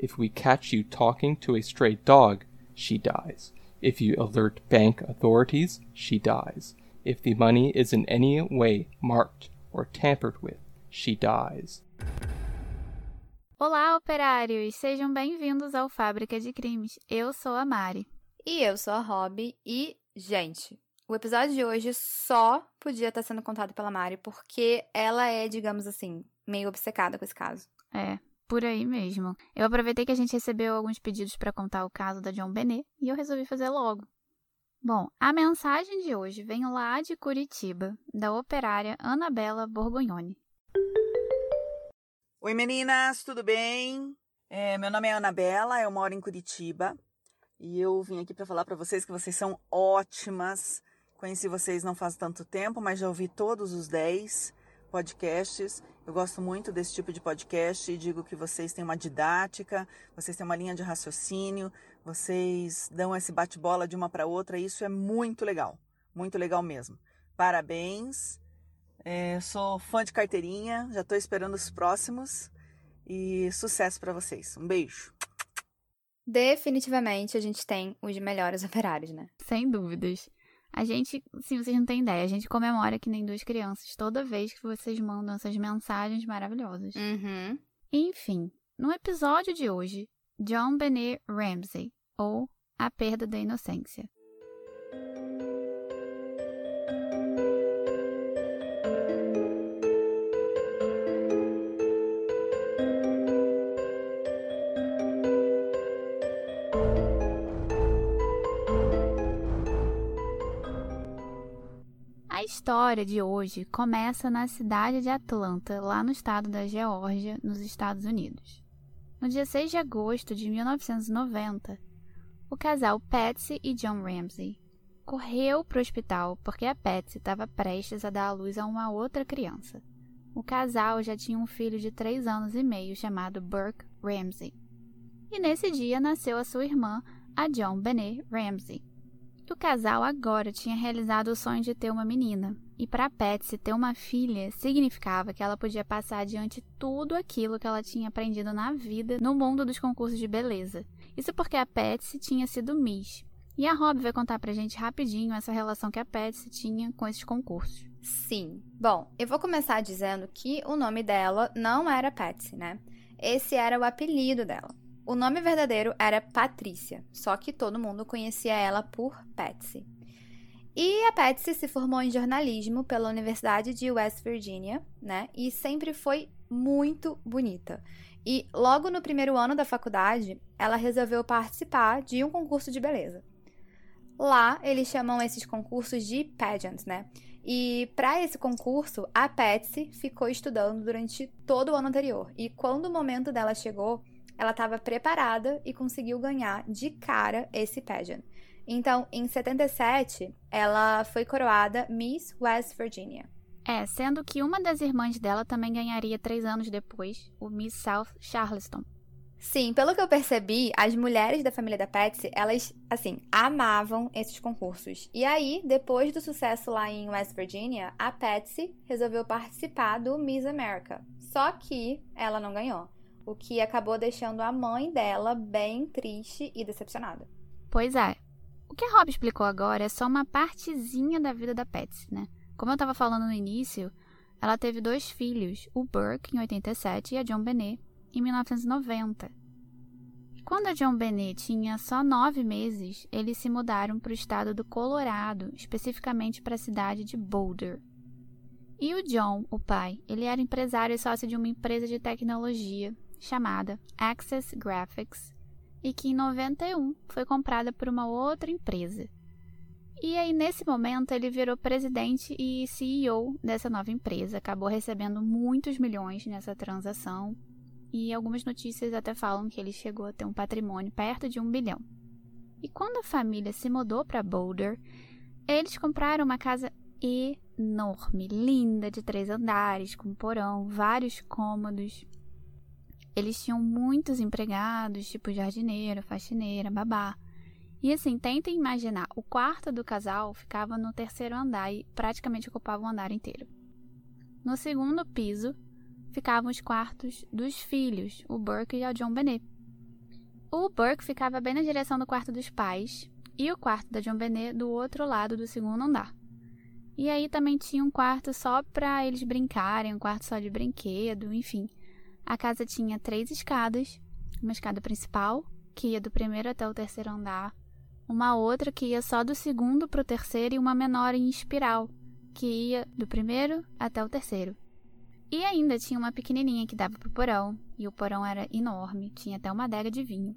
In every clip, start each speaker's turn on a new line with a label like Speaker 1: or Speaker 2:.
Speaker 1: If we catch you talking to a stray dog, she dies. If you alert bank authorities, she dies. If the money is in any way marked or tampered with, she dies.
Speaker 2: Olá, operários! Sejam bem-vindos ao Fábrica de Crimes. Eu sou a Mari.
Speaker 3: E eu sou a Rob. E, gente, o episódio de hoje só podia estar sendo contado pela Mari porque ela é, digamos assim, meio obcecada com esse caso.
Speaker 2: É, por aí mesmo. Eu aproveitei que a gente recebeu alguns pedidos para contar o caso da John Benet e eu resolvi fazer logo. Bom, a mensagem de hoje vem lá de Curitiba, da operária Anabela Borgognoni.
Speaker 4: Oi meninas, tudo bem? É, meu nome é Anabela, eu moro em Curitiba e eu vim aqui para falar para vocês que vocês são ótimas. Conheci vocês não faz tanto tempo, mas já ouvi todos os 10 podcasts. Eu gosto muito desse tipo de podcast e digo que vocês têm uma didática, vocês têm uma linha de raciocínio, vocês dão esse bate-bola de uma para outra e isso é muito legal, muito legal mesmo. Parabéns. É, sou fã de carteirinha, já estou esperando os próximos e sucesso para vocês. Um beijo.
Speaker 3: Definitivamente a gente tem os melhores operários, né?
Speaker 2: Sem dúvidas. A gente, se vocês não têm ideia, a gente comemora que nem duas crianças toda vez que vocês mandam essas mensagens maravilhosas.
Speaker 3: Uhum.
Speaker 2: Enfim, no episódio de hoje, John Benet Ramsey, ou A Perda da Inocência. História de hoje começa na cidade de Atlanta, lá no estado da Geórgia, nos Estados Unidos. No dia 6 de agosto de 1990, o casal Patsy e John Ramsey correu para o hospital porque a Patsy estava prestes a dar à luz a uma outra criança. O casal já tinha um filho de 3 anos e meio chamado Burke Ramsey. E nesse dia nasceu a sua irmã, a John Benet Ramsey. O casal agora tinha realizado o sonho de ter uma menina, e para Patsy ter uma filha significava que ela podia passar adiante tudo aquilo que ela tinha aprendido na vida no mundo dos concursos de beleza. Isso porque a Patsy tinha sido Miss. E a Rob vai contar pra gente rapidinho essa relação que a Patsy tinha com esses concursos.
Speaker 3: Sim. Bom, eu vou começar dizendo que o nome dela não era Patsy, né? Esse era o apelido dela. O nome verdadeiro era Patrícia, só que todo mundo conhecia ela por Patsy. E a Patsy se formou em jornalismo pela Universidade de West Virginia, né? E sempre foi muito bonita. E logo no primeiro ano da faculdade, ela resolveu participar de um concurso de beleza. Lá, eles chamam esses concursos de pageants, né? E para esse concurso, a Patsy ficou estudando durante todo o ano anterior. E quando o momento dela chegou, ela estava preparada e conseguiu ganhar de cara esse pageant. Então, em 77, ela foi coroada Miss West Virginia.
Speaker 2: É, sendo que uma das irmãs dela também ganharia três anos depois, o Miss South Charleston.
Speaker 3: Sim, pelo que eu percebi, as mulheres da família da Patsy, elas, assim, amavam esses concursos. E aí, depois do sucesso lá em West Virginia, a Patsy resolveu participar do Miss America. Só que ela não ganhou o que acabou deixando a mãe dela bem triste e decepcionada.
Speaker 2: Pois é. O que a Rob explicou agora é só uma partezinha da vida da Patsy, né? Como eu estava falando no início, ela teve dois filhos, o Burke em 87 e a John Benet em 1990. Quando a John Benet tinha só nove meses, eles se mudaram para o estado do Colorado, especificamente para a cidade de Boulder. E o John, o pai, ele era empresário e sócio de uma empresa de tecnologia chamada Access Graphics e que em 91 foi comprada por uma outra empresa. E aí, nesse momento, ele virou presidente e CEO dessa nova empresa. Acabou recebendo muitos milhões nessa transação. E algumas notícias até falam que ele chegou a ter um patrimônio perto de um bilhão. E quando a família se mudou para Boulder, eles compraram uma casa enorme, linda, de três andares, com porão, vários cômodos. Eles tinham muitos empregados, tipo jardineiro, faxineira, babá. E assim, tentem imaginar, o quarto do casal ficava no terceiro andar e praticamente ocupava o andar inteiro. No segundo piso ficavam os quartos dos filhos, o Burke e a John Benet. O Burke ficava bem na direção do quarto dos pais e o quarto da John Benet do outro lado do segundo andar. E aí também tinha um quarto só para eles brincarem, um quarto só de brinquedo, enfim. A casa tinha três escadas, uma escada principal, que ia do primeiro até o terceiro andar, uma outra que ia só do segundo para o terceiro e uma menor em espiral, que ia do primeiro até o terceiro. E ainda tinha uma pequenininha que dava pro porão, e o porão era enorme, tinha até uma adega de vinho.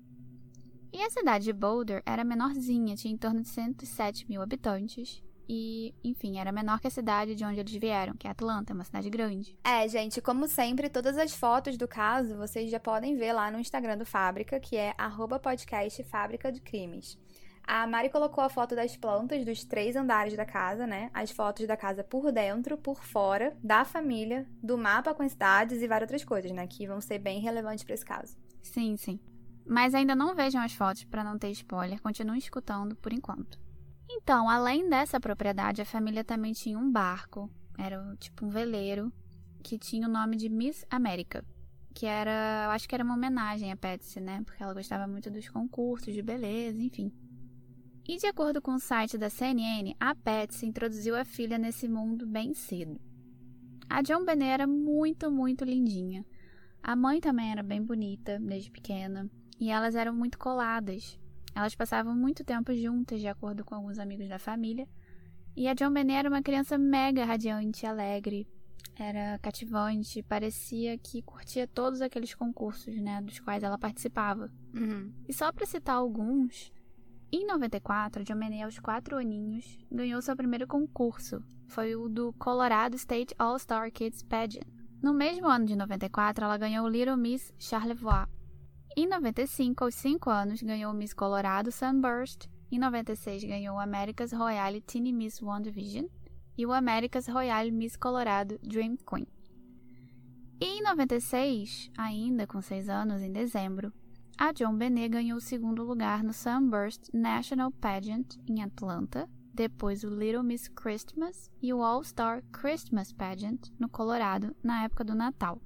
Speaker 2: E a cidade de Boulder era menorzinha, tinha em torno de 107 mil habitantes. E, enfim, era menor que a cidade de onde eles vieram, que é Atlanta, uma cidade grande.
Speaker 3: É, gente, como sempre, todas as fotos do caso vocês já podem ver lá no Instagram do Fábrica, que é podcast Fábrica de Crimes. A Mari colocou a foto das plantas dos três andares da casa, né? As fotos da casa por dentro, por fora, da família, do mapa com as cidades e várias outras coisas, né? Que vão ser bem relevantes para esse caso.
Speaker 2: Sim, sim. Mas ainda não vejam as fotos para não ter spoiler, continuem escutando por enquanto. Então, além dessa propriedade, a família também tinha um barco, era tipo um veleiro, que tinha o nome de Miss América, que era, eu acho que era uma homenagem a Patsy, né? Porque ela gostava muito dos concursos de beleza, enfim. E de acordo com o site da CNN, a Patsy introduziu a filha nesse mundo bem cedo. A John Benet era muito, muito lindinha. A mãe também era bem bonita desde pequena e elas eram muito coladas. Elas passavam muito tempo juntas, de acordo com alguns amigos da família. E a John Benet era uma criança mega radiante, alegre, era cativante, parecia que curtia todos aqueles concursos, né, dos quais ela participava.
Speaker 3: Uhum.
Speaker 2: E só para citar alguns, em 94, John Benet, aos quatro aninhos, ganhou seu primeiro concurso. Foi o do Colorado State All-Star Kids Pageant. No mesmo ano de 94, ela ganhou o Little Miss Charlevoix. Em 95, aos 5 anos, ganhou Miss Colorado Sunburst. Em 96, ganhou o America's Royale Teen Miss One Division e o America's Royale Miss Colorado Dream Queen. E em 96, ainda com 6 anos, em dezembro, a John Benet ganhou o segundo lugar no Sunburst National Pageant em Atlanta, depois o Little Miss Christmas e o All-Star Christmas Pageant no Colorado na época do Natal.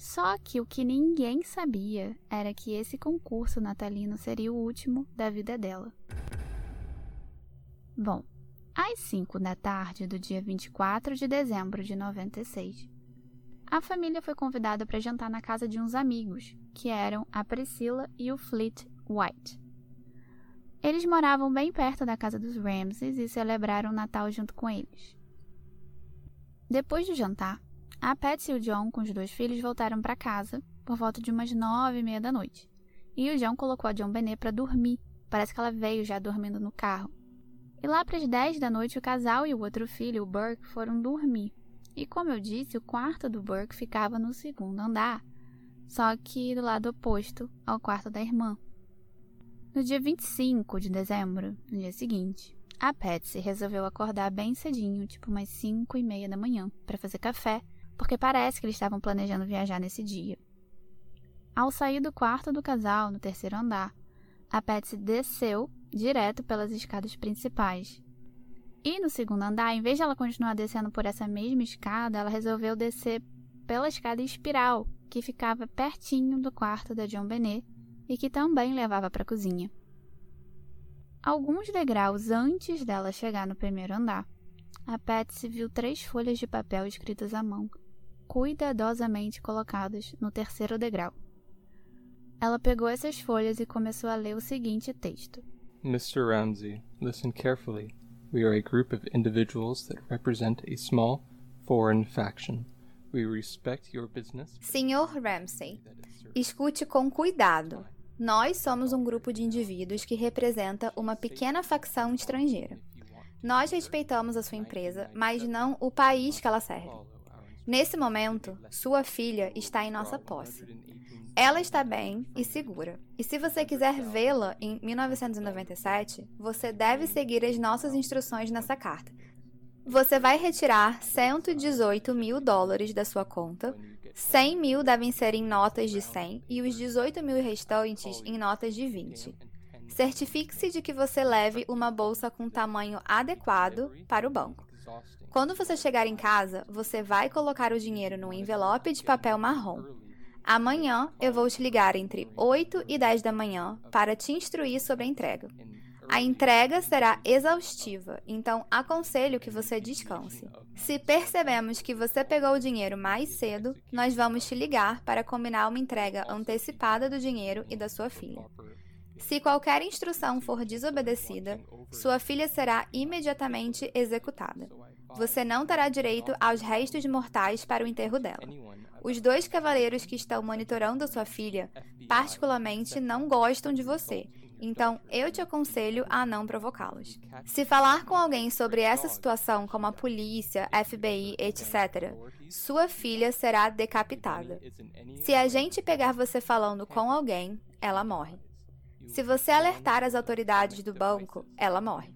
Speaker 2: Só que o que ninguém sabia era que esse concurso natalino seria o último da vida dela. Bom, às 5 da tarde do dia 24 de dezembro de 96, a família foi convidada para jantar na casa de uns amigos, que eram a Priscilla e o Fleet White. Eles moravam bem perto da casa dos Ramses e celebraram o Natal junto com eles. Depois do jantar, a Patsy e o John, com os dois filhos, voltaram para casa por volta de umas nove e meia da noite. E o John colocou a John Benet para dormir. Parece que ela veio já dormindo no carro. E lá para as dez da noite, o casal e o outro filho, o Burke, foram dormir. E como eu disse, o quarto do Burke ficava no segundo andar, só que do lado oposto ao quarto da irmã. No dia 25 de dezembro, no dia seguinte, a Patsy resolveu acordar bem cedinho, tipo umas 5 e meia da manhã, para fazer café, porque parece que eles estavam planejando viajar nesse dia. Ao sair do quarto do casal, no terceiro andar, a Patsy desceu direto pelas escadas principais e no segundo andar, em vez de ela continuar descendo por essa mesma escada, ela resolveu descer pela escada espiral, que ficava pertinho do quarto da John Benet e que também levava para a cozinha. Alguns degraus antes dela chegar no primeiro andar, a Patsy viu três folhas de papel escritas à mão, cuidadosamente colocadas no terceiro degrau. Ela pegou essas folhas e começou a ler o seguinte texto:
Speaker 1: Mr. Ramsey, listen carefully. We are a group of individuals that represent a small foreign faction. We respect your business.
Speaker 3: Senhor Ramsey, escute com cuidado. Nós somos um grupo de indivíduos que representa uma pequena facção estrangeira. Nós respeitamos a sua empresa, mas não o país que ela serve. Nesse momento, sua filha está em nossa posse. Ela está bem e segura. E se você quiser vê-la em 1997, você deve seguir as nossas instruções nessa carta. Você vai retirar 118 mil dólares da sua conta, 100 mil devem ser em notas de 100 e os 18 mil restantes em notas de 20. Certifique-se de que você leve uma bolsa com tamanho adequado para o banco. Quando você chegar em casa, você vai colocar o dinheiro no envelope de papel marrom. Amanhã eu vou te ligar entre 8 e 10 da manhã para te instruir sobre a entrega. A entrega será exaustiva, então aconselho que você descanse. Se percebemos que você pegou o dinheiro mais cedo, nós vamos te ligar para combinar uma entrega antecipada do dinheiro e da sua filha. Se qualquer instrução for desobedecida, sua filha será imediatamente executada. Você não terá direito aos restos mortais para o enterro dela. Os dois cavaleiros que estão monitorando sua filha, particularmente, não gostam de você então, eu te aconselho a não provocá-los. Se falar com alguém sobre essa situação, como a polícia, FBI, etc., sua filha será decapitada. Se a gente pegar você falando com alguém, ela morre. Se você alertar as autoridades do banco, ela morre.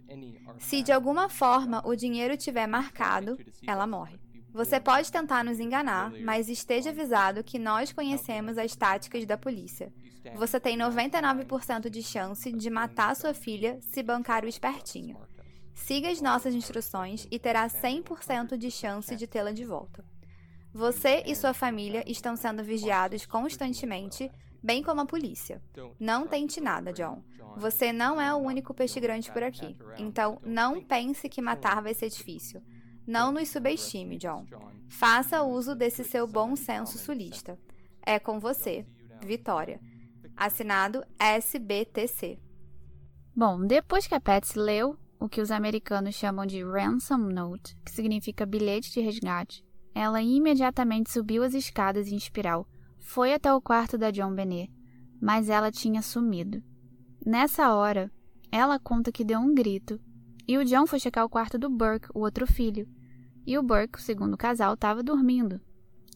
Speaker 3: Se de alguma forma o dinheiro tiver marcado, ela morre. Você pode tentar nos enganar, mas esteja avisado que nós conhecemos as táticas da polícia. Você tem 99% de chance de matar sua filha se bancar o espertinho. Siga as nossas instruções e terá 100% de chance de tê-la de volta. Você e sua família estão sendo vigiados constantemente, bem como a polícia. Não tente nada, John. Você não é o único peixe grande por aqui. Então, não pense que matar vai ser difícil. Não nos subestime, John. Faça uso desse seu bom senso sulista. É com você, Vitória. Assinado SBTC.
Speaker 2: Bom, depois que a Patsy leu o que os americanos chamam de ransom note, que significa bilhete de resgate, ela imediatamente subiu as escadas em espiral, foi até o quarto da John Benet, mas ela tinha sumido. Nessa hora, ela conta que deu um grito e o John foi checar o quarto do Burke, o outro filho. E o Burke, o segundo casal, estava dormindo.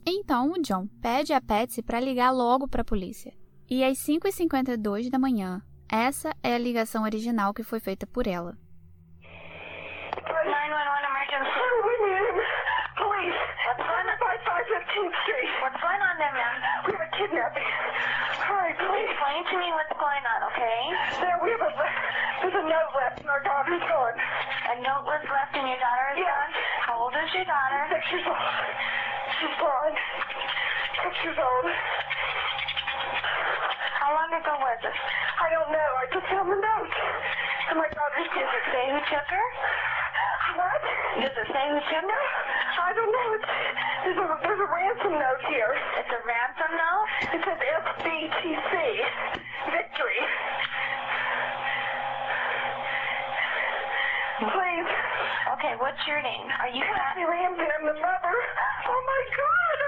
Speaker 2: Então o John pede a Patsy para ligar logo para a polícia. E às 5h52 da manhã, essa é a ligação original que foi feita por ela.
Speaker 5: 911 emergency. Police. On? 5515th Street. Kidnapping. Hi, please. Explain to me what's going on, okay? There, we have a, there's a note left and our daughter's gone. A note was left and your daughter is
Speaker 6: Yeah.
Speaker 5: gone? How old is your daughter?
Speaker 6: Six years old. She's gone. Six years old.
Speaker 5: How long ago was it?
Speaker 6: I don't know. I just found the note. And my daughter's
Speaker 5: Does it say who took her?
Speaker 6: What?
Speaker 5: Does it say who took her?
Speaker 6: I don't know. It's, there's, a, there's a ransom note here.
Speaker 5: It's a ransom note?
Speaker 6: It says FBTC. Victory. Please.
Speaker 5: Okay, what's your name? Are you
Speaker 6: Kathy Lambert, I'm the mother. Oh my God.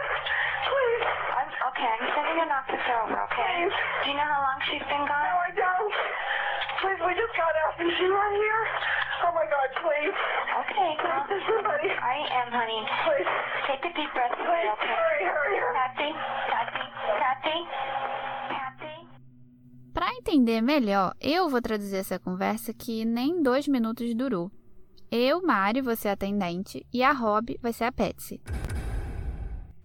Speaker 6: Please.
Speaker 5: I'm, okay, I'm sending an officer over, okay?
Speaker 6: Please.
Speaker 5: Do you know how long she's been gone? No?
Speaker 6: I don't. Please, we just got out. Is she right here? Oh my God, please.
Speaker 5: Okay, well,
Speaker 6: There's somebody.
Speaker 5: I am, honey.
Speaker 6: Please.
Speaker 5: Take a deep breath,
Speaker 6: Please,
Speaker 5: okay?
Speaker 6: hurry, hurry, hurry.
Speaker 5: Kathy, Kathy, Kathy, Kathy.
Speaker 2: Para entender melhor, eu vou traduzir essa conversa que nem dois minutos durou. Eu, Mari, vou ser a atendente e a Rob vai ser a Patsy.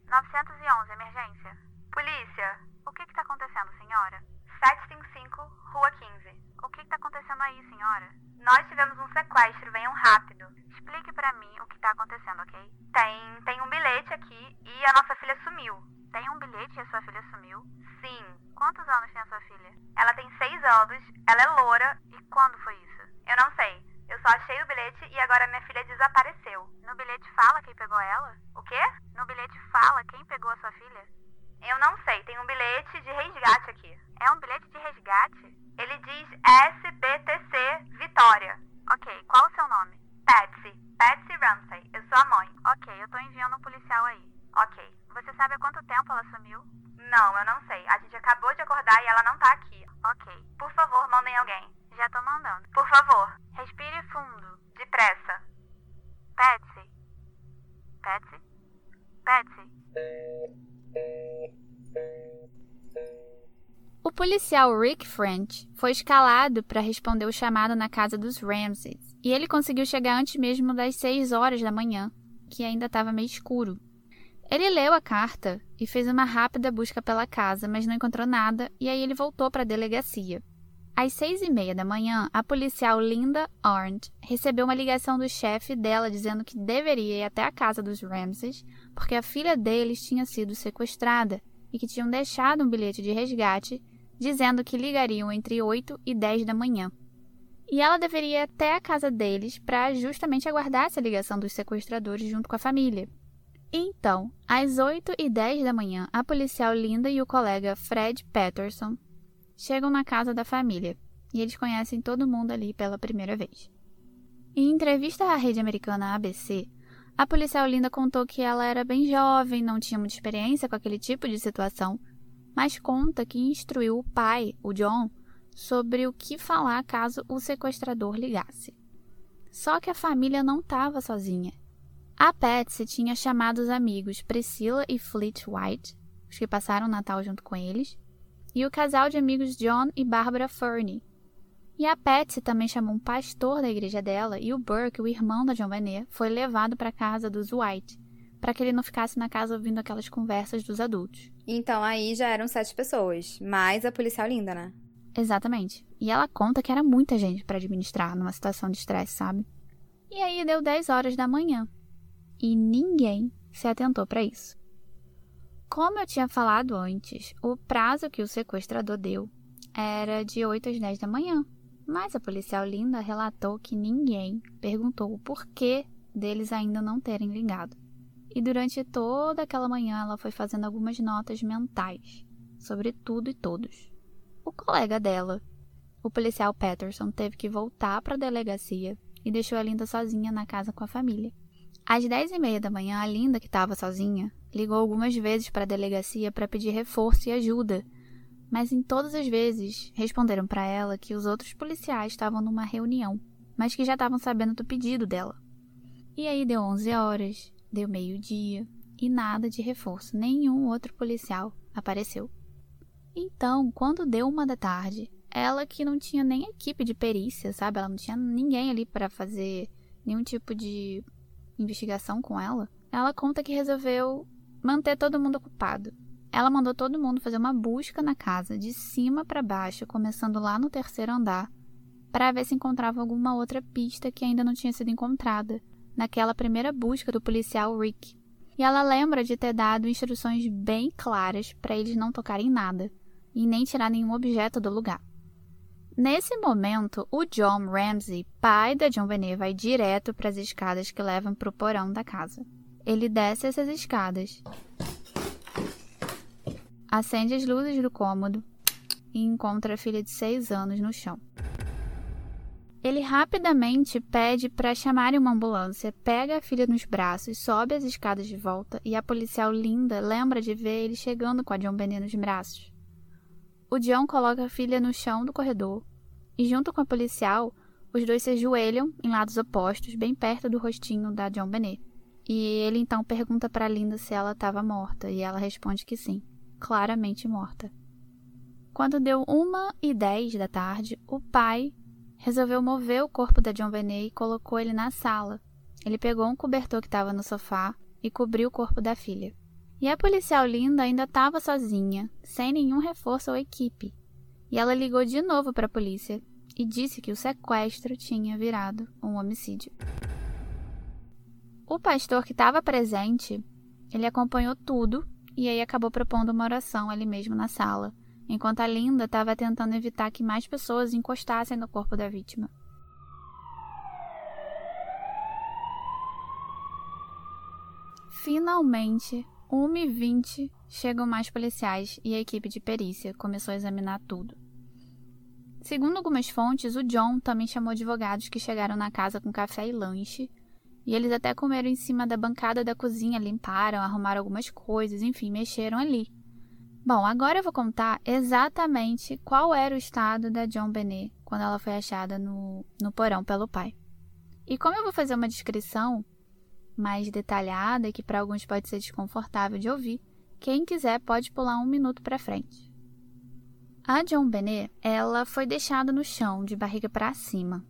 Speaker 7: 911, emergência. Polícia, o que está acontecendo, senhora? 755, Rua 15. O que está acontecendo aí, senhora? Nós tivemos um sequestro, venham rápido. Explique pra mim o que tá acontecendo, ok? Tem, tem um bilhete aqui e a nossa filha sumiu. Tem um bilhete e a sua filha sumiu? Sim. Quantos anos tem a sua filha? Ela tem seis anos, ela é loura. E quando foi isso? Eu não sei. Eu só achei o bilhete e agora minha filha desapareceu. No bilhete fala quem pegou ela? O quê? No bilhete fala quem pegou a sua filha? Eu não sei, tem um bilhete de resgate aqui. É um bilhete de resgate? Ele diz SBTC Vitória. Ok, qual o seu nome? Patsy. Patsy Ramsey. Eu sou a mãe. Ok, eu tô enviando um policial aí. Ok. Você sabe há quanto tempo ela sumiu? Não, eu não sei. A gente acabou de acordar e ela não tá aqui. Ok. Por favor, mandem alguém. Já tô mandando. Por favor, respire fundo. Depressa. Patsy. Patsy? Patsy.
Speaker 2: O policial Rick French foi escalado para responder o chamado na casa dos Ramses e ele conseguiu chegar antes mesmo das 6 horas da manhã, que ainda estava meio escuro. Ele leu a carta e fez uma rápida busca pela casa, mas não encontrou nada e aí ele voltou para a delegacia. Às seis e meia da manhã, a policial Linda Arndt recebeu uma ligação do chefe dela dizendo que deveria ir até a casa dos Ramses porque a filha deles tinha sido sequestrada e que tinham deixado um bilhete de resgate dizendo que ligariam entre 8 e 10 da manhã. E ela deveria ir até a casa deles para justamente aguardar essa ligação dos sequestradores junto com a família. Então, às 8 e 10 da manhã, a policial Linda e o colega Fred Patterson chegam na casa da família e eles conhecem todo mundo ali pela primeira vez. Em entrevista à rede americana ABC, a policial Linda contou que ela era bem jovem, não tinha muita experiência com aquele tipo de situação, mas conta que instruiu o pai, o John, sobre o que falar caso o sequestrador ligasse. Só que a família não estava sozinha. A Patsy tinha chamado os amigos Priscilla e Fleet White, os que passaram o Natal junto com eles, e o casal de amigos John e Barbara Furney, e a Patsy também chamou um pastor da igreja dela e o Burke, o irmão da Benet, foi levado para a casa dos White, para que ele não ficasse na casa ouvindo aquelas conversas dos adultos.
Speaker 3: Então aí já eram sete pessoas, mais a policial linda, né?
Speaker 2: Exatamente. E ela conta que era muita gente para administrar numa situação de estresse, sabe? E aí deu 10 horas da manhã. E ninguém se atentou para isso. Como eu tinha falado antes, o prazo que o sequestrador deu era de 8 às 10 da manhã. Mas a policial Linda relatou que ninguém perguntou o porquê deles ainda não terem ligado. E durante toda aquela manhã ela foi fazendo algumas notas mentais sobre tudo e todos. O colega dela, o policial Patterson, teve que voltar para a delegacia e deixou a Linda sozinha na casa com a família. Às dez e meia da manhã, a Linda, que estava sozinha, ligou algumas vezes para a delegacia para pedir reforço e ajuda mas em todas as vezes responderam para ela que os outros policiais estavam numa reunião, mas que já estavam sabendo do pedido dela. E aí deu 11 horas, deu meio-dia e nada de reforço, nenhum outro policial apareceu. Então, quando deu uma da tarde, ela que não tinha nem equipe de perícia, sabe? Ela não tinha ninguém ali para fazer nenhum tipo de investigação com ela. Ela conta que resolveu manter todo mundo ocupado ela mandou todo mundo fazer uma busca na casa, de cima para baixo, começando lá no terceiro andar, para ver se encontrava alguma outra pista que ainda não tinha sido encontrada, naquela primeira busca do policial Rick. E ela lembra de ter dado instruções bem claras para eles não tocarem nada e nem tirar nenhum objeto do lugar. Nesse momento, o John Ramsey, pai da John Benet, vai direto para as escadas que levam para o porão da casa. Ele desce essas escadas acende as luzes do cômodo e encontra a filha de seis anos no chão. Ele rapidamente pede para chamarem uma ambulância, pega a filha nos braços, sobe as escadas de volta e a policial Linda lembra de ver ele chegando com a John Benet nos braços. O John coloca a filha no chão do corredor e, junto com a policial, os dois se ajoelham em lados opostos, bem perto do rostinho da John Benet. E ele então pergunta para Linda se ela estava morta e ela responde que sim claramente morta. Quando deu uma e dez da tarde, o pai resolveu mover o corpo da John Benet e colocou ele na sala. Ele pegou um cobertor que estava no sofá e cobriu o corpo da filha. E a policial Linda ainda estava sozinha, sem nenhum reforço ou equipe. E ela ligou de novo para a polícia e disse que o sequestro tinha virado um homicídio. O pastor que estava presente, ele acompanhou tudo e aí acabou propondo uma oração ali mesmo na sala, enquanto a Linda estava tentando evitar que mais pessoas encostassem no corpo da vítima. Finalmente, 1h20, chegam mais policiais e a equipe de perícia começou a examinar tudo. Segundo algumas fontes, o John também chamou advogados que chegaram na casa com café e lanche e eles até comeram em cima da bancada da cozinha, limparam, arrumaram algumas coisas, enfim, mexeram ali. Bom, agora eu vou contar exatamente qual era o estado da John Benet quando ela foi achada no, no porão pelo pai. E como eu vou fazer uma descrição mais detalhada, que para alguns pode ser desconfortável de ouvir, quem quiser pode pular um minuto para frente. A John Benet, ela foi deixada no chão, de barriga para cima,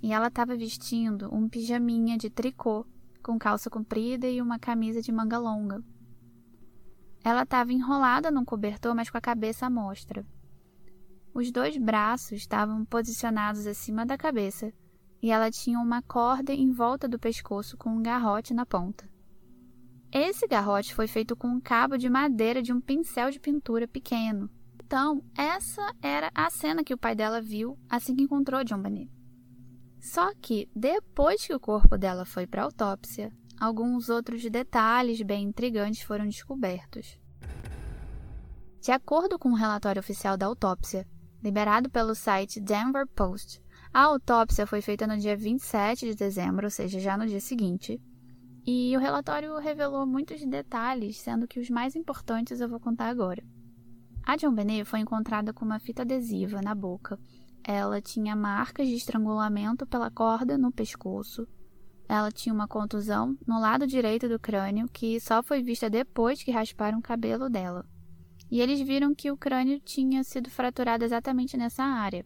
Speaker 2: e ela estava vestindo um pijaminha de tricô com calça comprida e uma camisa de manga longa. Ela estava enrolada num cobertor, mas com a cabeça à mostra. Os dois braços estavam posicionados acima da cabeça e ela tinha uma corda em volta do pescoço com um garrote na ponta. Esse garrote foi feito com um cabo de madeira de um pincel de pintura pequeno. Então, essa era a cena que o pai dela viu assim que encontrou John Bonet. Só que, depois que o corpo dela foi para autópsia, alguns outros detalhes bem intrigantes foram descobertos. De acordo com o um relatório oficial da autópsia, liberado pelo site Denver Post, a autópsia foi feita no dia 27 de dezembro, ou seja, já no dia seguinte, e o relatório revelou muitos detalhes, sendo que os mais importantes eu vou contar agora. A John Benet foi encontrada com uma fita adesiva na boca. Ela tinha marcas de estrangulamento pela corda no pescoço. Ela tinha uma contusão no lado direito do crânio que só foi vista depois que rasparam o cabelo dela e eles viram que o crânio tinha sido fraturado exatamente nessa área.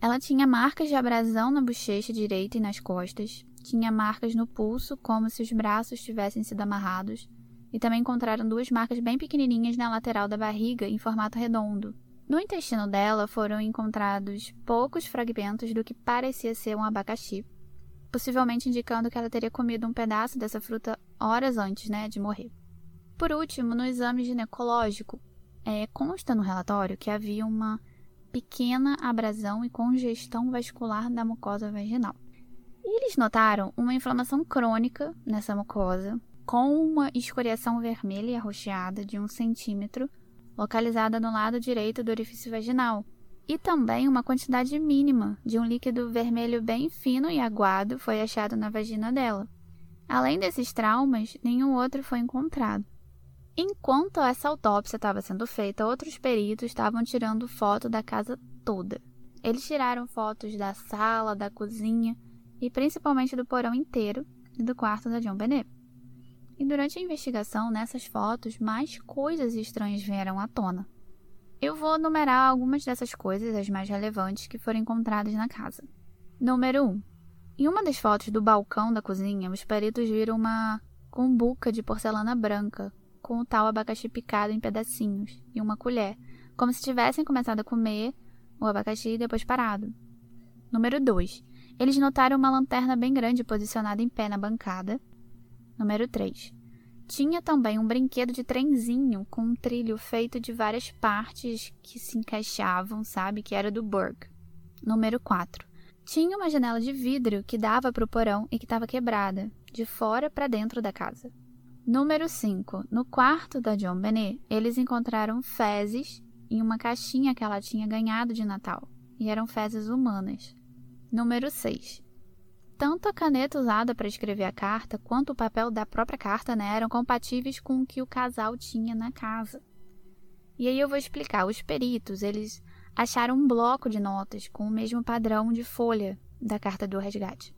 Speaker 2: Ela tinha marcas de abrasão na bochecha direita e nas costas, tinha marcas no pulso, como se os braços tivessem sido amarrados, e também encontraram duas marcas bem pequenininhas na lateral da barriga, em formato redondo. No intestino dela foram encontrados poucos fragmentos do que parecia ser um abacaxi, possivelmente indicando que ela teria comido um pedaço dessa fruta horas antes né, de morrer. Por último, no exame ginecológico, é, consta no relatório que havia uma pequena abrasão e congestão vascular da mucosa vaginal. E eles notaram uma inflamação crônica nessa mucosa, com uma escoriação vermelha e arroxeada de um centímetro, localizada no lado direito do orifício vaginal, e também uma quantidade mínima de um líquido vermelho bem fino e aguado foi achado na vagina dela. Além desses traumas, nenhum outro foi encontrado. Enquanto essa autópsia estava sendo feita, outros peritos estavam tirando foto da casa toda. Eles tiraram fotos da sala, da cozinha e principalmente do porão inteiro e do quarto da John Benet. E durante a investigação, nessas fotos, mais coisas estranhas vieram à tona. Eu vou numerar algumas dessas coisas, as mais relevantes, que foram encontradas na casa. Número 1. Em uma das fotos do balcão da cozinha, os peritos viram uma cumbuca de porcelana branca com o tal abacaxi picado em pedacinhos e uma colher, como se tivessem começado a comer o abacaxi e depois parado. Número 2. Eles notaram uma lanterna bem grande posicionada em pé na bancada. Número 3. Tinha também um brinquedo de trenzinho com um trilho feito de várias partes que se encaixavam, sabe? Que era do Burke. Número 4. Tinha uma janela de vidro que dava para o porão e que estava quebrada, de fora para dentro da casa. Número 5. No quarto da John Benet, eles encontraram fezes em uma caixinha que ela tinha ganhado de Natal, e eram fezes humanas. Número 6. Tanto a caneta usada para escrever a carta quanto o papel da própria carta né, eram compatíveis com o que o casal tinha na casa. E aí eu vou explicar. Os peritos, eles acharam um bloco de notas com o mesmo padrão de folha da carta do resgate.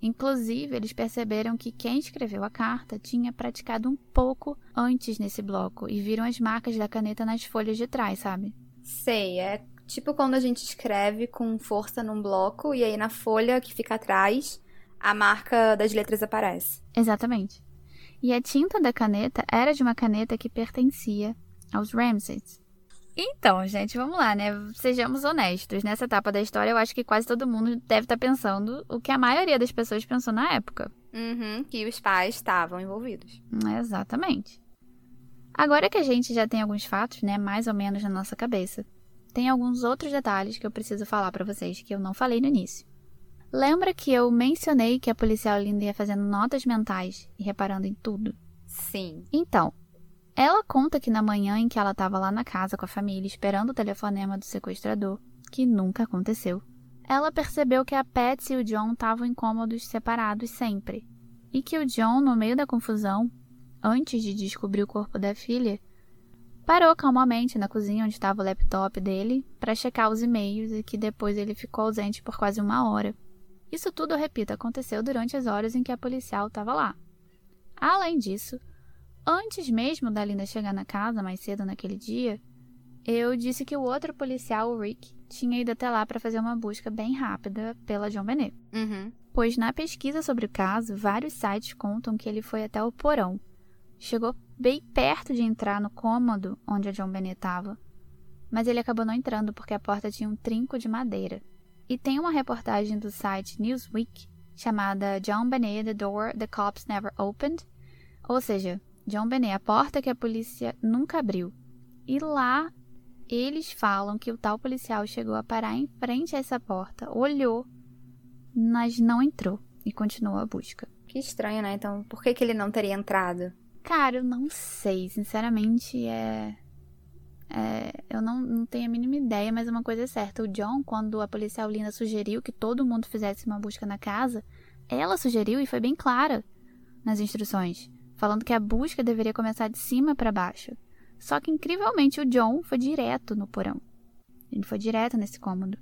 Speaker 2: Inclusive, eles perceberam que quem escreveu a carta tinha praticado um pouco antes nesse bloco e viram as marcas da caneta nas folhas de trás, sabe?
Speaker 3: Sei, é tipo quando a gente escreve com força num bloco e aí na folha que fica atrás a marca das letras aparece.
Speaker 2: Exatamente. E a tinta da caneta era de uma caneta que pertencia aos Ramses. Então, gente, vamos lá, né? Sejamos honestos. Nessa etapa da história, eu acho que quase todo mundo deve estar pensando o que a maioria das pessoas pensou na época.
Speaker 3: Uhum, que os pais estavam envolvidos.
Speaker 2: Exatamente. Agora que a gente já tem alguns fatos, né, mais ou menos na nossa cabeça, tem alguns outros detalhes que eu preciso falar para vocês que eu não falei no início. Lembra que eu mencionei que a policial Linda ia fazendo notas mentais e reparando em tudo?
Speaker 3: Sim.
Speaker 2: Então, ela conta que na manhã em que ela estava lá na casa com a família esperando o telefonema do sequestrador, que nunca aconteceu, ela percebeu que a Patsy e o John estavam incômodos separados sempre, e que o John, no meio da confusão, antes de descobrir o corpo da filha, parou calmamente na cozinha onde estava o laptop dele para checar os e-mails e que depois ele ficou ausente por quase uma hora. Isso tudo, eu repito, aconteceu durante as horas em que a policial estava lá. Além disso, Antes mesmo da Linda chegar na casa mais cedo naquele dia, eu disse que o outro policial, o Rick, tinha ido até lá para fazer uma busca bem rápida pela John Benet.
Speaker 3: Uhum.
Speaker 2: Pois na pesquisa sobre o caso, vários sites contam que ele foi até o porão. Chegou bem perto de entrar no cômodo onde a John Benet estava, mas ele acabou não entrando porque a porta tinha um trinco de madeira. E tem uma reportagem do site Newsweek chamada John Benet The Door the Cops Never Opened, Ou seja, John Benet, a porta que a polícia nunca abriu. E lá eles falam que o tal policial chegou a parar em frente a essa porta, olhou, mas não entrou e continuou a busca.
Speaker 3: Que estranho, né? Então, por que, que ele não teria entrado?
Speaker 2: Cara, eu não sei. Sinceramente, é. é eu não, não tenho a mínima ideia, mas uma coisa é certa. O John, quando a policial Linda sugeriu que todo mundo fizesse uma busca na casa, ela sugeriu e foi bem clara nas instruções, falando que a busca deveria começar de cima para baixo. Só que, incrivelmente, o John foi direto no porão. Ele foi direto nesse cômodo.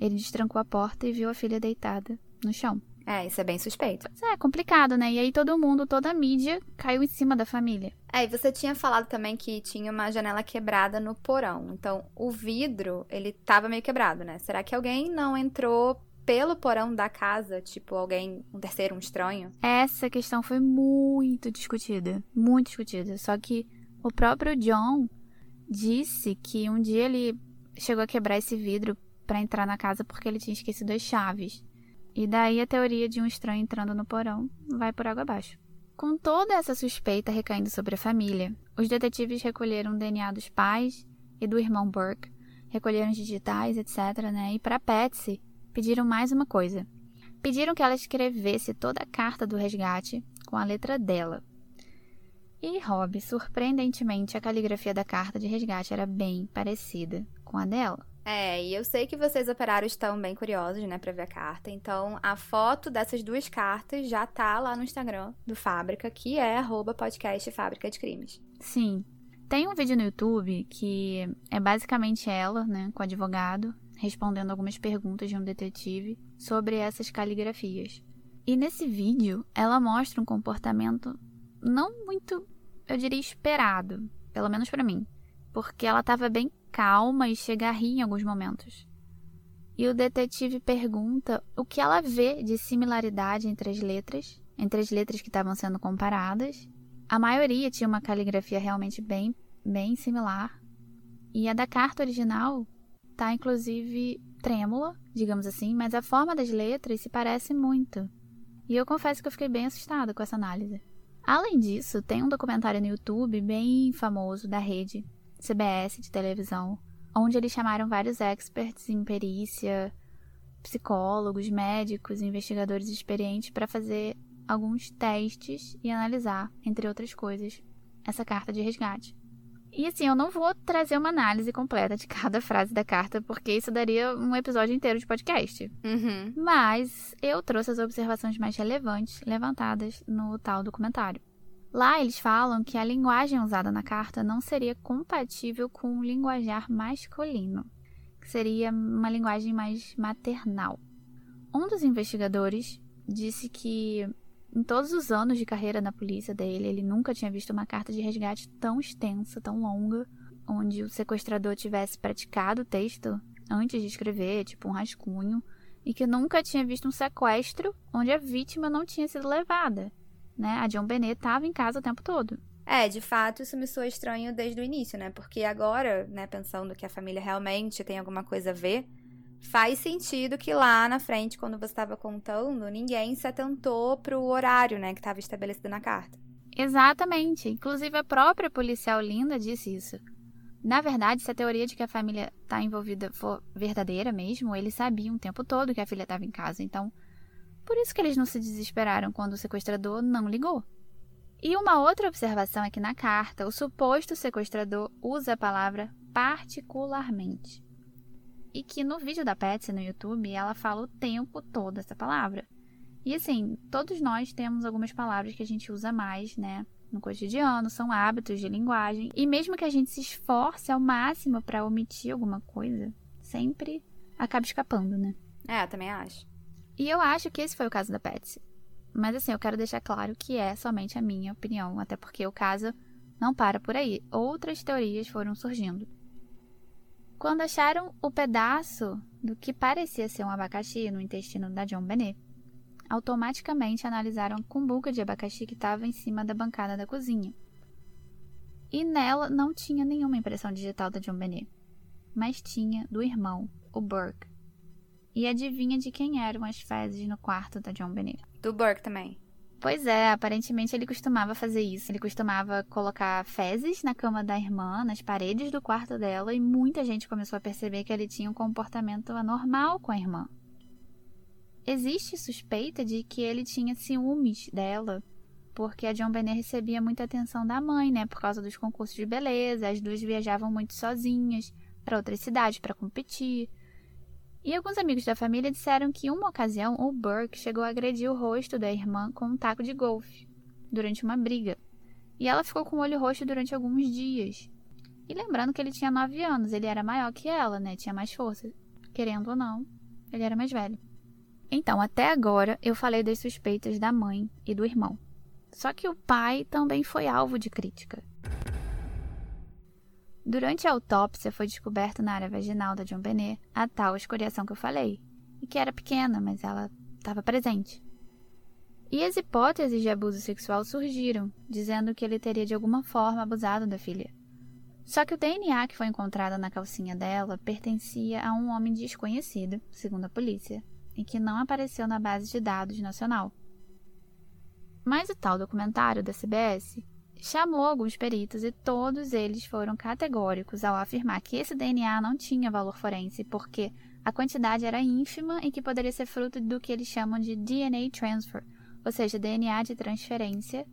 Speaker 2: Ele destrancou a porta e viu a filha deitada no chão.
Speaker 3: É, isso é bem suspeito.
Speaker 2: É, complicado, né? E aí todo mundo, toda a mídia caiu em cima da família.
Speaker 3: É, e você tinha falado também que tinha uma janela quebrada no porão. Então, o vidro, ele tava meio quebrado, né? Será que alguém não entrou pelo porão da casa, tipo alguém, um terceiro, um estranho?
Speaker 2: Essa questão foi muito discutida, muito discutida. Só que o próprio John disse que um dia ele chegou a quebrar esse vidro para entrar na casa porque ele tinha esquecido as chaves. E daí a teoria de um estranho entrando no porão vai por água abaixo. Com toda essa suspeita recaindo sobre a família, os detetives recolheram o DNA dos pais e do irmão Burke, recolheram os digitais, etc. Né? E para Patsy, pediram mais uma coisa. Pediram que ela escrevesse toda a carta do resgate com a letra dela. E Rob, surpreendentemente, a caligrafia da carta de resgate era bem parecida com a dela.
Speaker 3: É, e eu sei que vocês operários estão bem curiosos, né, pra ver a carta. Então, a foto dessas duas cartas já tá lá no Instagram do Fábrica, que é arroba podcast Fábrica de Crimes.
Speaker 2: Sim. Tem um vídeo no YouTube que é basicamente ela, né, com o advogado, respondendo algumas perguntas de um detetive sobre essas caligrafias. E nesse vídeo, ela mostra um comportamento não muito, eu diria, esperado, pelo menos para mim, porque ela estava bem calma e chega a rir em alguns momentos. E o detetive pergunta o que ela vê de similaridade entre as letras, entre as letras que estavam sendo comparadas. A maioria tinha uma caligrafia realmente bem, bem similar. E a da carta original tá inclusive trêmula, digamos assim, mas a forma das letras se parece muito. E eu confesso que eu fiquei bem assustada com essa análise. Além disso, tem um documentário no YouTube bem famoso da rede CBS de televisão, onde eles chamaram vários experts em perícia, psicólogos, médicos, investigadores experientes para fazer alguns testes e analisar, entre outras coisas, essa carta de resgate. E assim, eu não vou trazer uma análise completa de cada frase da carta, porque isso daria um episódio inteiro de podcast.
Speaker 3: Uhum.
Speaker 2: Mas eu trouxe as observações mais relevantes levantadas no tal documentário. Lá eles falam que a linguagem usada na carta não seria compatível com o linguajar masculino, que seria uma linguagem mais maternal. Um dos investigadores disse que em todos os anos de carreira na polícia dele, ele nunca tinha visto uma carta de resgate tão extensa, tão longa, onde o sequestrador tivesse praticado o texto antes de escrever, tipo um rascunho, e que nunca tinha visto um sequestro onde a vítima não tinha sido levada né? A John Bennett estava em casa o tempo todo.
Speaker 3: É, de fato, isso me soa estranho desde o início, né? Porque agora, né, pensando que a família realmente tem alguma coisa a ver, faz sentido que lá na frente, quando você estava contando, ninguém se atentou pro horário, né, que estava estabelecido na carta.
Speaker 2: Exatamente. Inclusive a própria policial Linda disse isso. Na verdade, se a teoria de que a família está envolvida for verdadeira mesmo, eles sabiam o tempo todo que a filha estava em casa. Então, por isso que eles não se desesperaram quando o sequestrador não ligou. E uma outra observação é que na carta, o suposto sequestrador usa a palavra particularmente. E que no vídeo da Patsy no YouTube, ela fala o tempo todo essa palavra. E assim, todos nós temos algumas palavras que a gente usa mais, né? No cotidiano, são hábitos de linguagem. E mesmo que a gente se esforce ao máximo para omitir alguma coisa, sempre acaba escapando, né?
Speaker 3: É, também acho.
Speaker 2: E eu acho que esse foi o caso da Patsy. Mas assim, eu quero deixar claro que é somente a minha opinião, até porque o caso não para por aí. Outras teorias foram surgindo. Quando acharam o pedaço do que parecia ser um abacaxi no intestino da John Benet, automaticamente analisaram a cumbuca de abacaxi que estava em cima da bancada da cozinha. E nela não tinha nenhuma impressão digital da John Benet, mas tinha do irmão, o Burke. E adivinha de quem eram as fezes no quarto da John Bennett?
Speaker 3: Do Burke também.
Speaker 2: Pois é, aparentemente ele costumava fazer isso. Ele costumava colocar fezes na cama da irmã, nas paredes do quarto dela, e muita gente começou a perceber que ele tinha um comportamento anormal com a irmã. Existe suspeita de que ele tinha ciúmes dela, porque a John Benet recebia muita atenção da mãe, né, por causa dos concursos de beleza. As duas viajavam muito sozinhas para outras cidades para competir. E alguns amigos da família disseram que, em uma ocasião, o Burke chegou a agredir o rosto da irmã com um taco de golfe, durante uma briga. E ela ficou com o olho roxo durante alguns dias. E lembrando que ele tinha 9 anos, ele era maior que ela, né? Tinha mais força. Querendo ou não, ele era mais velho. Então, até agora, eu falei das suspeitas da mãe e do irmão. Só que o pai também foi alvo de crítica. Durante a autópsia foi descoberto na área vaginal da John Benet a tal escoriação que eu falei, e que era pequena, mas ela estava presente. E as hipóteses de abuso sexual surgiram, dizendo que ele teria de alguma forma abusado da filha. Só que o DNA que foi encontrado na calcinha dela pertencia a um homem desconhecido, segundo a polícia, e que não apareceu na base de dados nacional. Mas o tal documentário da CBS chamou alguns peritos e todos eles foram categóricos ao afirmar que esse DNA não tinha valor forense porque a quantidade era ínfima e que poderia ser fruto do que eles chamam de DNA transfer, ou seja, DNA de transferência,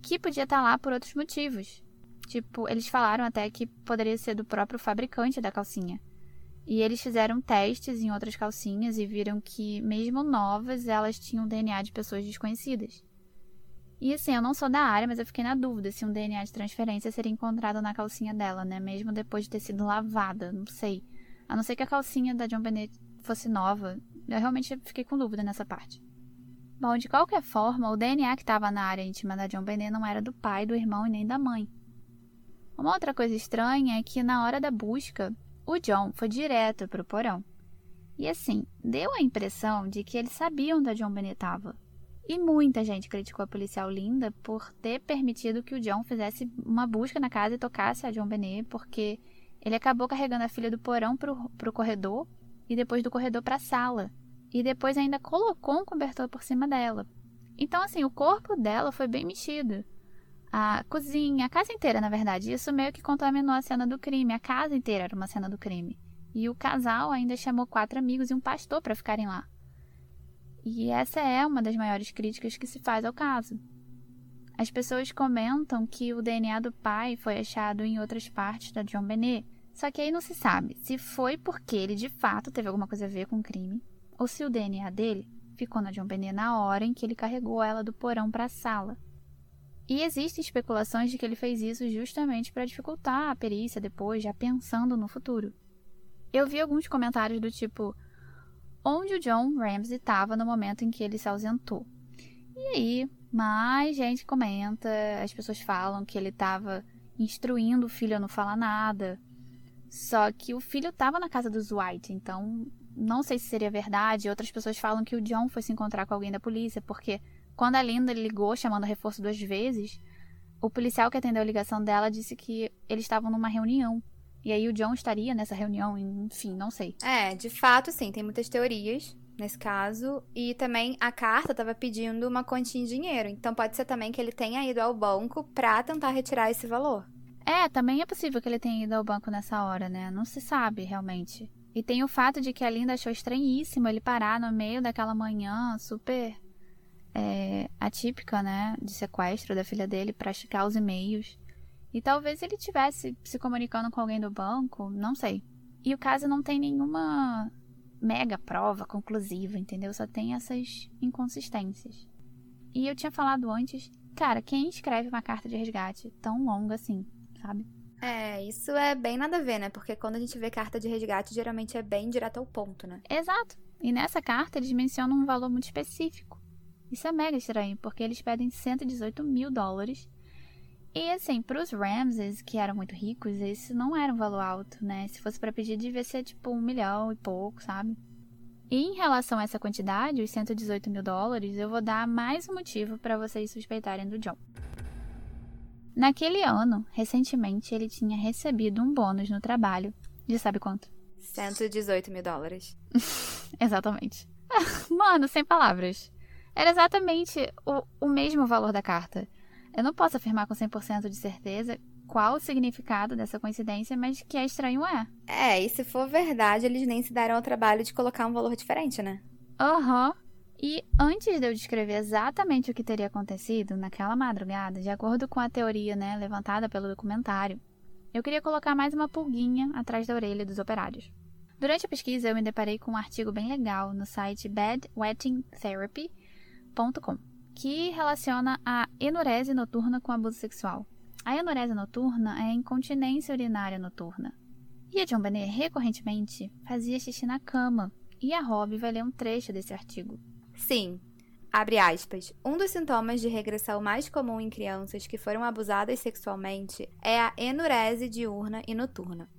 Speaker 2: que podia estar lá por outros motivos. Tipo, eles falaram até que poderia ser do próprio fabricante da calcinha. E eles fizeram testes em outras calcinhas e viram que, mesmo novas, elas tinham DNA de pessoas desconhecidas. E assim, eu não sou da área, mas eu fiquei na dúvida se um DNA de transferência seria encontrado na calcinha dela, né? Mesmo depois de ter sido lavada, não sei. A não ser que a calcinha da John Bennett fosse nova. Eu realmente fiquei com dúvida nessa parte. Bom, de qualquer forma, o DNA que estava na área íntima da John Bennett não era do pai, do irmão e nem da mãe. Uma outra coisa estranha é que na hora da busca, o John foi direto para o porão. E assim, deu a impressão de que eles sabiam onde a John Bennett estava. E muita gente criticou a policial Linda por ter permitido que o John fizesse uma busca na casa e tocasse a John Benet, porque ele acabou carregando a filha do porão para o corredor e depois do corredor para a sala. E depois ainda colocou um cobertor por cima dela. Então, assim, o corpo dela foi bem mexido. A cozinha, a casa inteira, na verdade. Isso meio que contaminou a cena do crime. A casa inteira era uma cena do crime. E o casal ainda chamou quatro amigos e um pastor para ficarem lá. E essa é uma das maiores críticas que se faz ao caso. As pessoas comentam que o DNA do pai foi achado em outras partes da John Benet, só que aí não se sabe se foi porque ele de fato teve alguma coisa a ver com o crime, ou se o DNA dele ficou na John Benet na hora em que ele carregou ela do porão para a sala. E existem especulações de que ele fez isso justamente para dificultar a perícia depois, já pensando no futuro. Eu vi alguns comentários do tipo: onde o John Ramsey estava no momento em que ele se ausentou. E aí, mais gente comenta, as pessoas falam que ele estava instruindo o filho a não falar nada. Só que o filho estava na casa dos White, então não sei se seria verdade. Outras pessoas falam que o John foi se encontrar com alguém da polícia, porque quando a Linda ligou chamando reforço duas vezes, o policial que atendeu a ligação dela disse que eles estavam numa reunião. E aí o John estaria nessa reunião, enfim, não sei.
Speaker 3: É, de fato, sim, tem muitas teorias nesse caso. E também a carta estava pedindo uma quantia em dinheiro. Então pode ser também que ele tenha ido ao banco para tentar retirar esse valor.
Speaker 2: É, também é possível que ele tenha ido ao banco nessa hora, né? Não se sabe realmente. E tem o fato de que a Linda achou estranhíssimo ele parar no meio daquela manhã super é, atípica, né? De sequestro da filha dele para checar os e-mails. E talvez ele tivesse se comunicando com alguém do banco, não sei. E o caso não tem nenhuma mega prova conclusiva, entendeu? Só tem essas inconsistências. E eu tinha falado antes, cara, quem escreve uma carta de resgate tão longa assim, sabe?
Speaker 3: É, isso é bem nada a ver, né? Porque quando a gente vê carta de resgate, geralmente é bem direto ao ponto, né?
Speaker 2: Exato. E nessa carta eles mencionam um valor muito específico. Isso é mega estranho, porque eles pedem 118 mil dólares e assim, para os Ramses, que eram muito ricos, esse não era um valor alto, né? Se fosse para pedir, devia ser tipo um milhão e pouco, sabe? E em relação a essa quantidade, os 118 mil dólares, eu vou dar mais um motivo para vocês suspeitarem do John. Naquele ano, recentemente, ele tinha recebido um bônus no trabalho. De sabe quanto?
Speaker 3: 118 mil dólares.
Speaker 2: Exatamente. Mano, sem palavras. Era exatamente o, o mesmo valor da carta. Eu não posso afirmar com 100% de certeza qual o significado dessa coincidência, mas que é estranho é.
Speaker 3: É, e se for verdade, eles nem se deram ao trabalho de colocar um valor diferente, né?
Speaker 2: Aham. Uhum. E antes de eu descrever exatamente o que teria acontecido naquela madrugada, de acordo com a teoria né, levantada pelo documentário, eu queria colocar mais uma pulguinha atrás da orelha dos operários. Durante a pesquisa, eu me deparei com um artigo bem legal no site bedwettingtherapy.com, que relaciona a enurese noturna com abuso sexual. A enurese noturna é a incontinência urinária noturna. E a John Benet recorrentemente fazia xixi na cama, e a Rob vai ler um trecho desse artigo.
Speaker 3: Sim. Abre aspas. Um dos sintomas de regressão mais comum em crianças que foram abusadas sexualmente é a enurese diurna e noturna.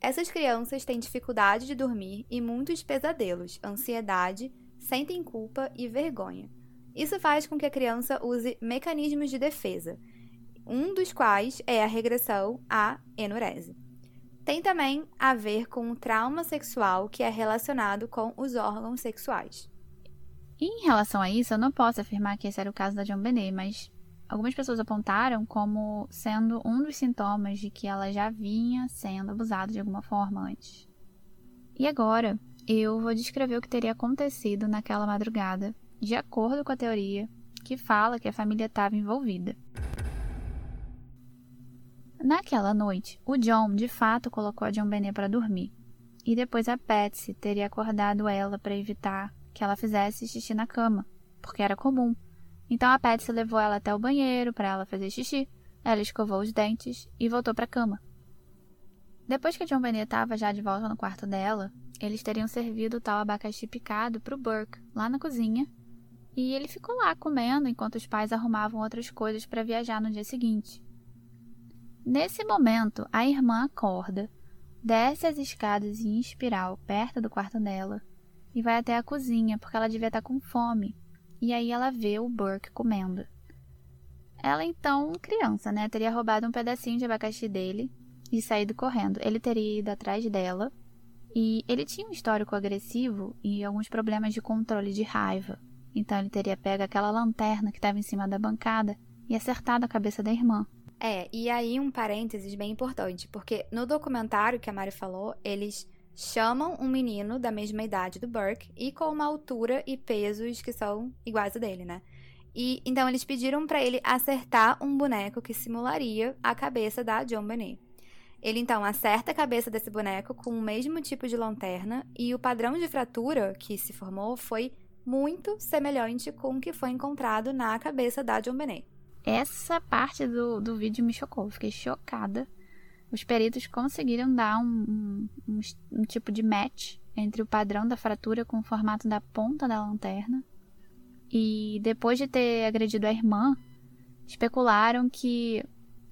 Speaker 3: Essas crianças têm dificuldade de dormir e muitos pesadelos, ansiedade, sentem culpa e vergonha. Isso faz com que a criança use mecanismos de defesa, um dos quais é a regressão à enurese. Tem também a ver com o trauma sexual que é relacionado com os órgãos sexuais.
Speaker 2: Em relação a isso, eu não posso afirmar que esse era o caso da John Benet, mas algumas pessoas apontaram como sendo um dos sintomas de que ela já vinha sendo abusada de alguma forma antes. E agora, eu vou descrever o que teria acontecido naquela madrugada, de acordo com a teoria que fala que a família estava envolvida. Naquela noite, o John de fato colocou a John Benet para dormir, e depois a Patsy teria acordado ela para evitar que ela fizesse xixi na cama, porque era comum. Então a Patsy levou ela até o banheiro para ela fazer xixi. Ela escovou os dentes e voltou para a cama. Depois que a John Benet estava já de volta no quarto dela, eles teriam servido o tal abacaxi picado para o Burke lá na cozinha, e ele ficou lá comendo enquanto os pais arrumavam outras coisas para viajar no dia seguinte. Nesse momento, a irmã acorda, desce as escadas em espiral perto do quarto dela e vai até a cozinha porque ela devia estar com fome. E aí ela vê o Burke comendo. Ela então, criança, né, teria roubado um pedacinho de abacaxi dele e saído correndo. Ele teria ido atrás dela e ele tinha um histórico agressivo e alguns problemas de controle de raiva. Então ele teria pego aquela lanterna que estava em cima da bancada e acertado a cabeça da irmã.
Speaker 3: É, e aí um parênteses bem importante, porque no documentário que a Mari falou, eles chamam um menino da mesma idade do Burke e com uma altura e pesos que são iguais a dele, né? E então eles pediram para ele acertar um boneco que simularia a cabeça da John Bonet. Ele então acerta a cabeça desse boneco com o mesmo tipo de lanterna e o padrão de fratura que se formou foi muito semelhante com o que foi encontrado na cabeça da John Bonet.
Speaker 2: Essa parte do, do vídeo me chocou, fiquei chocada os peritos conseguiram dar um, um, um, tipo de match entre o padrão da fratura com o formato da ponta da lanterna. E depois de ter agredido a irmã, especularam que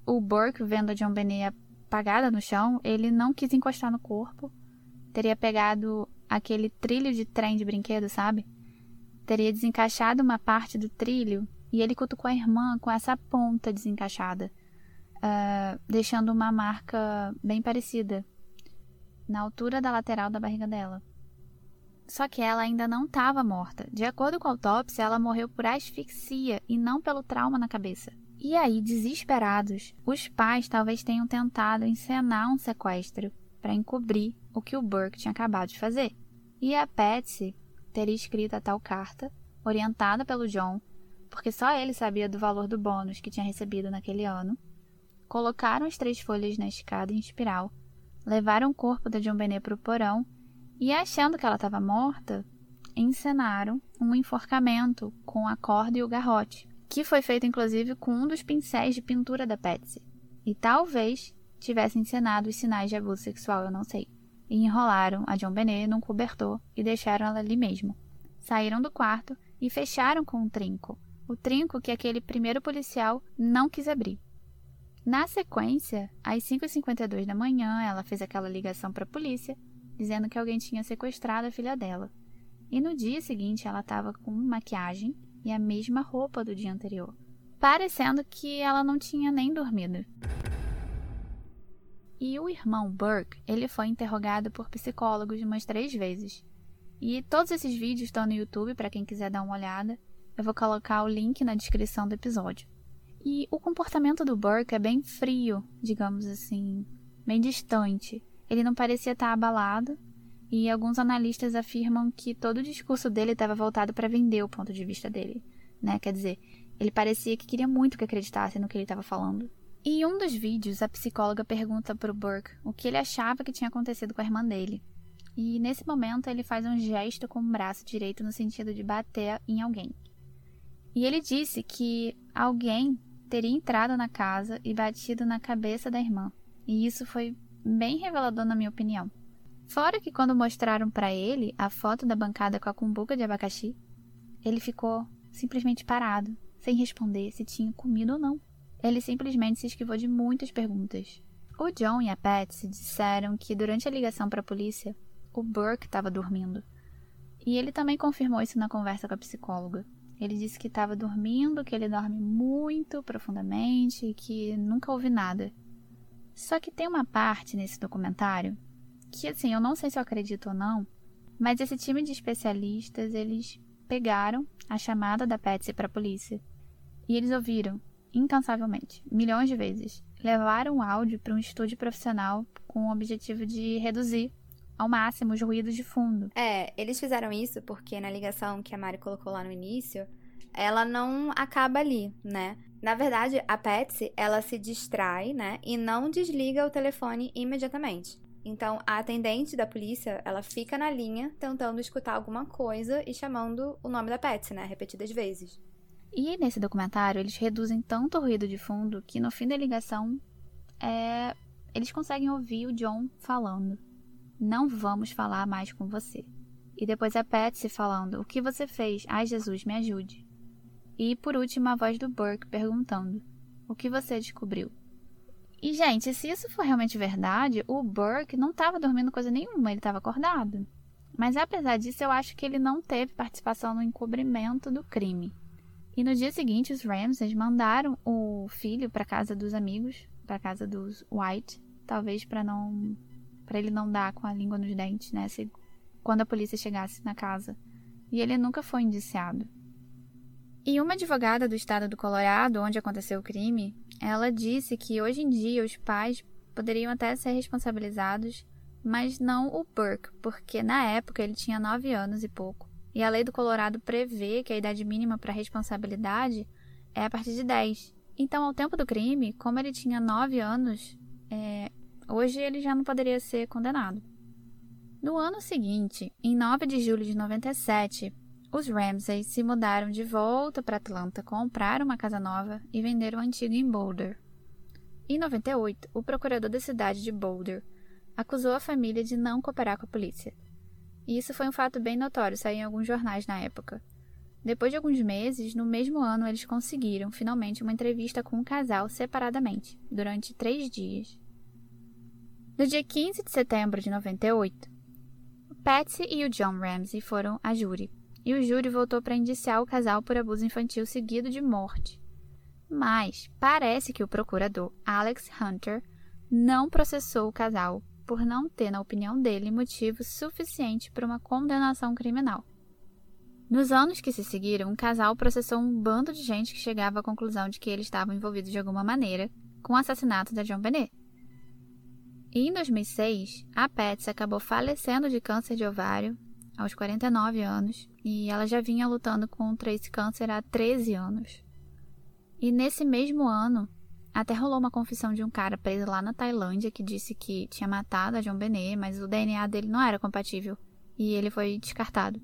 Speaker 2: o Burke, vendo a John Benet apagada no chão, ele não quis encostar no corpo. Teria pegado aquele trilho de trem de brinquedo, sabe? Teria desencaixado uma parte do trilho e ele cutucou a irmã com essa ponta desencaixada uh, deixando uma marca bem parecida na altura da lateral da barriga dela. Só que ela ainda não estava morta. De acordo com a autópsia, ela morreu por asfixia e não pelo trauma na cabeça. E aí, desesperados, os pais talvez tenham tentado encenar um sequestro para encobrir o que o Burke tinha acabado de fazer. E a Patsy teria escrito a tal carta, orientada pelo John, porque só ele sabia do valor do bônus que tinha recebido naquele ano, colocaram as três folhas na escada em espiral, levaram o corpo da John Benet para o porão e, achando que ela estava morta, encenaram um enforcamento com a corda e o garrote, que foi feito inclusive com um dos pincéis de pintura da Patsy. E talvez tivessem encenado os sinais de abuso sexual, eu não sei. E enrolaram a John Benet num cobertor e deixaram ela ali mesmo. Saíram do quarto e fecharam com um trinco. O trinco que aquele primeiro policial não quis abrir. Na sequência, às 5h52 da manhã, ela fez aquela ligação para a polícia, dizendo que alguém tinha sequestrado a filha dela. E no dia seguinte, ela estava com maquiagem e a mesma roupa do dia anterior, parecendo que ela não tinha nem dormido. E o irmão Burke, ele foi interrogado por psicólogos umas três vezes. E todos esses vídeos estão no YouTube para quem quiser dar uma olhada. Eu vou colocar o link na descrição do episódio. E o comportamento do Burke é bem frio, digamos assim, bem distante. Ele não parecia estar abalado, e alguns analistas afirmam que todo o discurso dele estava voltado para vender o ponto de vista dele, né? Quer dizer, ele parecia que queria muito que acreditassem no que ele estava falando. E em um dos vídeos, a psicóloga pergunta para o Burke o que ele achava que tinha acontecido com a irmã dele. E nesse momento ele faz um gesto com o braço direito no sentido de bater em alguém. E ele disse que alguém teria entrado na casa e batido na cabeça da irmã. E isso foi bem revelador, na minha opinião. Fora que quando mostraram para ele a foto da bancada com a cumbuca de abacaxi, ele ficou simplesmente parado, sem responder se tinha comido ou não. Ele simplesmente se esquivou de muitas perguntas. O John e a Patsy disseram que durante a ligação para a polícia, o Burke estava dormindo. E ele também confirmou isso na conversa com a psicóloga. Ele disse que estava dormindo, que ele dorme muito profundamente e que nunca ouvi nada. Só que tem uma parte nesse documentário que, assim, eu não sei se eu acredito ou não, mas esse time de especialistas, eles pegaram a chamada da Patsy para a polícia e eles ouviram incansavelmente, milhões de vezes. Levaram o áudio para um estúdio profissional com o objetivo de reduzir ao máximo os ruídos de fundo.
Speaker 3: É, eles fizeram isso porque na ligação que a Mari colocou lá no início, ela não acaba ali, né? Na verdade, a Patsy, ela se distrai, né? E não desliga o telefone imediatamente. Então, a atendente da polícia, ela fica na linha tentando escutar alguma coisa e chamando o nome da Patsy, né? Repetidas vezes.
Speaker 2: E nesse documentário, eles reduzem tanto o ruído de fundo que no fim da ligação, é... eles conseguem ouvir o John falando. Não vamos falar mais com você. E depois a Patsy falando: O que você fez? Ai, Jesus, me ajude. E por último, a voz do Burke perguntando: O que você descobriu? E, gente, se isso for realmente verdade, o Burke não estava dormindo coisa nenhuma, ele estava acordado. Mas apesar disso, eu acho que ele não teve participação no encobrimento do crime. E no dia seguinte, os Ramses mandaram o filho para casa dos amigos, para casa dos White, talvez para não para ele não dar com a língua nos dentes, né, se, quando a polícia chegasse na casa. E ele nunca foi indiciado. E uma advogada do estado do Colorado, onde aconteceu o crime, ela disse que hoje em dia os pais poderiam até ser responsabilizados, mas não o Burke, porque na época ele tinha 9 anos e pouco. E a lei do Colorado prevê que a idade mínima para responsabilidade é a partir de 10. Então, ao tempo do crime, como ele tinha 9 anos, é, Hoje ele já não poderia ser condenado. No ano seguinte, em 9 de julho de 97, os Ramsey se mudaram de volta para Atlanta, compraram uma casa nova e venderam a antiga em Boulder. Em 98, o procurador da cidade de Boulder acusou a família de não cooperar com a polícia. E isso foi um fato bem notório, saiu em alguns jornais na época. Depois de alguns meses, no mesmo ano, eles conseguiram finalmente uma entrevista com o casal separadamente, durante três dias. No dia 15 de setembro de 98, Patsy e o John Ramsey foram a júri, e o júri voltou para indiciar o casal por abuso infantil seguido de morte. Mas parece que o procurador Alex Hunter não processou o casal por não ter, na opinião dele, motivo suficiente para uma condenação criminal. Nos anos que se seguiram, o casal processou um bando de gente que chegava à conclusão de que eles estavam envolvidos de alguma maneira com o assassinato da John Bennett. E em 2006, a Patsy acabou falecendo de câncer de ovário aos 49 anos e ela já vinha lutando contra esse câncer há 13 anos. E nesse mesmo ano, até rolou uma confissão de um cara preso lá na Tailândia que disse que tinha matado a John Benet, mas o DNA dele não era compatível e ele foi descartado.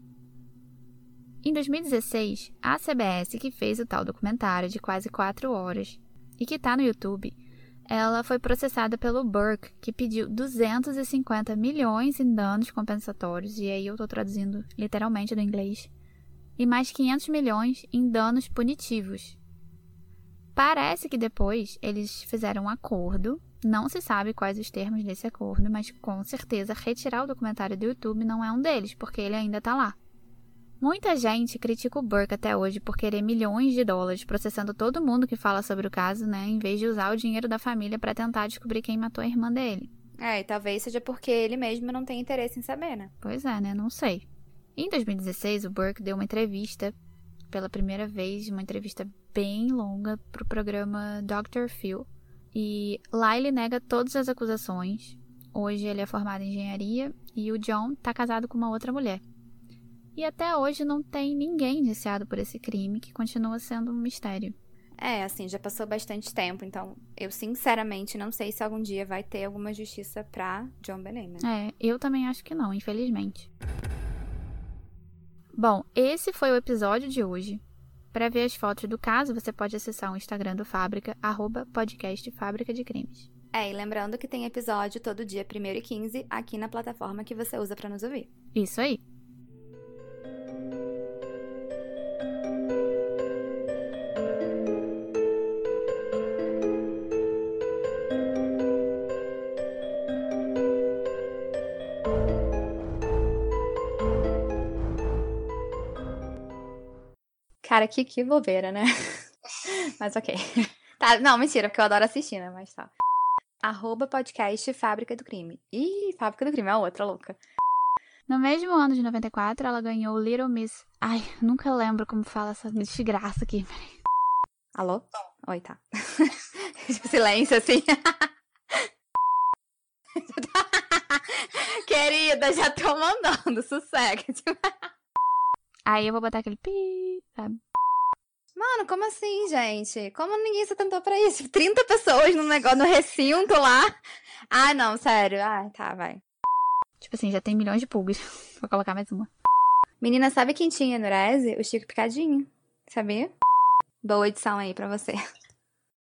Speaker 2: Em 2016, a CBS, que fez o tal documentário de quase 4 horas e que está no YouTube, ela foi processada pelo Burke, que pediu 250 milhões em danos compensatórios, e aí eu estou traduzindo literalmente do inglês, e mais 500 milhões em danos punitivos. Parece que depois eles fizeram um acordo, não se sabe quais os termos desse acordo, mas com certeza retirar o documentário do YouTube não é um deles, porque ele ainda está lá. Muita gente critica o Burke até hoje por querer milhões de dólares processando todo mundo que fala sobre o caso, né, em vez de usar o dinheiro da família para tentar descobrir quem matou a irmã dele.
Speaker 3: É, e talvez seja porque ele mesmo não tem interesse em saber, né?
Speaker 2: Pois é, né? Não sei. Em 2016, o Burke deu uma entrevista pela primeira vez uma entrevista bem longa para o programa Dr. Phil. E lá ele nega todas as acusações. Hoje ele é formado em engenharia e o John está casado com uma outra mulher. E até hoje não tem ninguém indiciado por esse crime, que continua sendo um mistério.
Speaker 3: É, assim, já passou bastante tempo, então eu sinceramente não sei se algum dia vai ter alguma justiça pra John Benet, né?
Speaker 2: É, eu também acho que não, infelizmente. Bom, esse foi o episódio de hoje. Para ver as fotos do caso, você pode acessar o Instagram do Fábrica, arroba podcast Fábrica de Crimes.
Speaker 3: É, e lembrando que tem episódio todo dia 1 e 15 aqui na plataforma que você usa para nos ouvir.
Speaker 2: Isso aí.
Speaker 3: Cara, que, que bobeira, né? Mas ok. Tá, não, mentira, porque eu adoro assistir, né? Mas tá. Arroba podcast Fábrica do Crime. Ih, Fábrica do Crime, é outra louca.
Speaker 2: No mesmo ano de 94, ela ganhou o Little Miss. Ai, nunca lembro como fala essa desgraça aqui. Peraí.
Speaker 3: Alô? Oi, tá. Silêncio, assim. Querida, já tô mandando, sossega.
Speaker 2: Aí eu vou botar aquele pi, sabe?
Speaker 3: Mano, como assim, gente? Como ninguém se tentou pra isso? 30 pessoas no negócio, no recinto lá. Ah, não, sério. Ah, tá, vai.
Speaker 2: Tipo assim, já tem milhões de pulgas. Vou colocar mais uma.
Speaker 3: Menina, sabe quem tinha Nurese? O Chico Picadinho. Sabia? Boa edição aí pra você.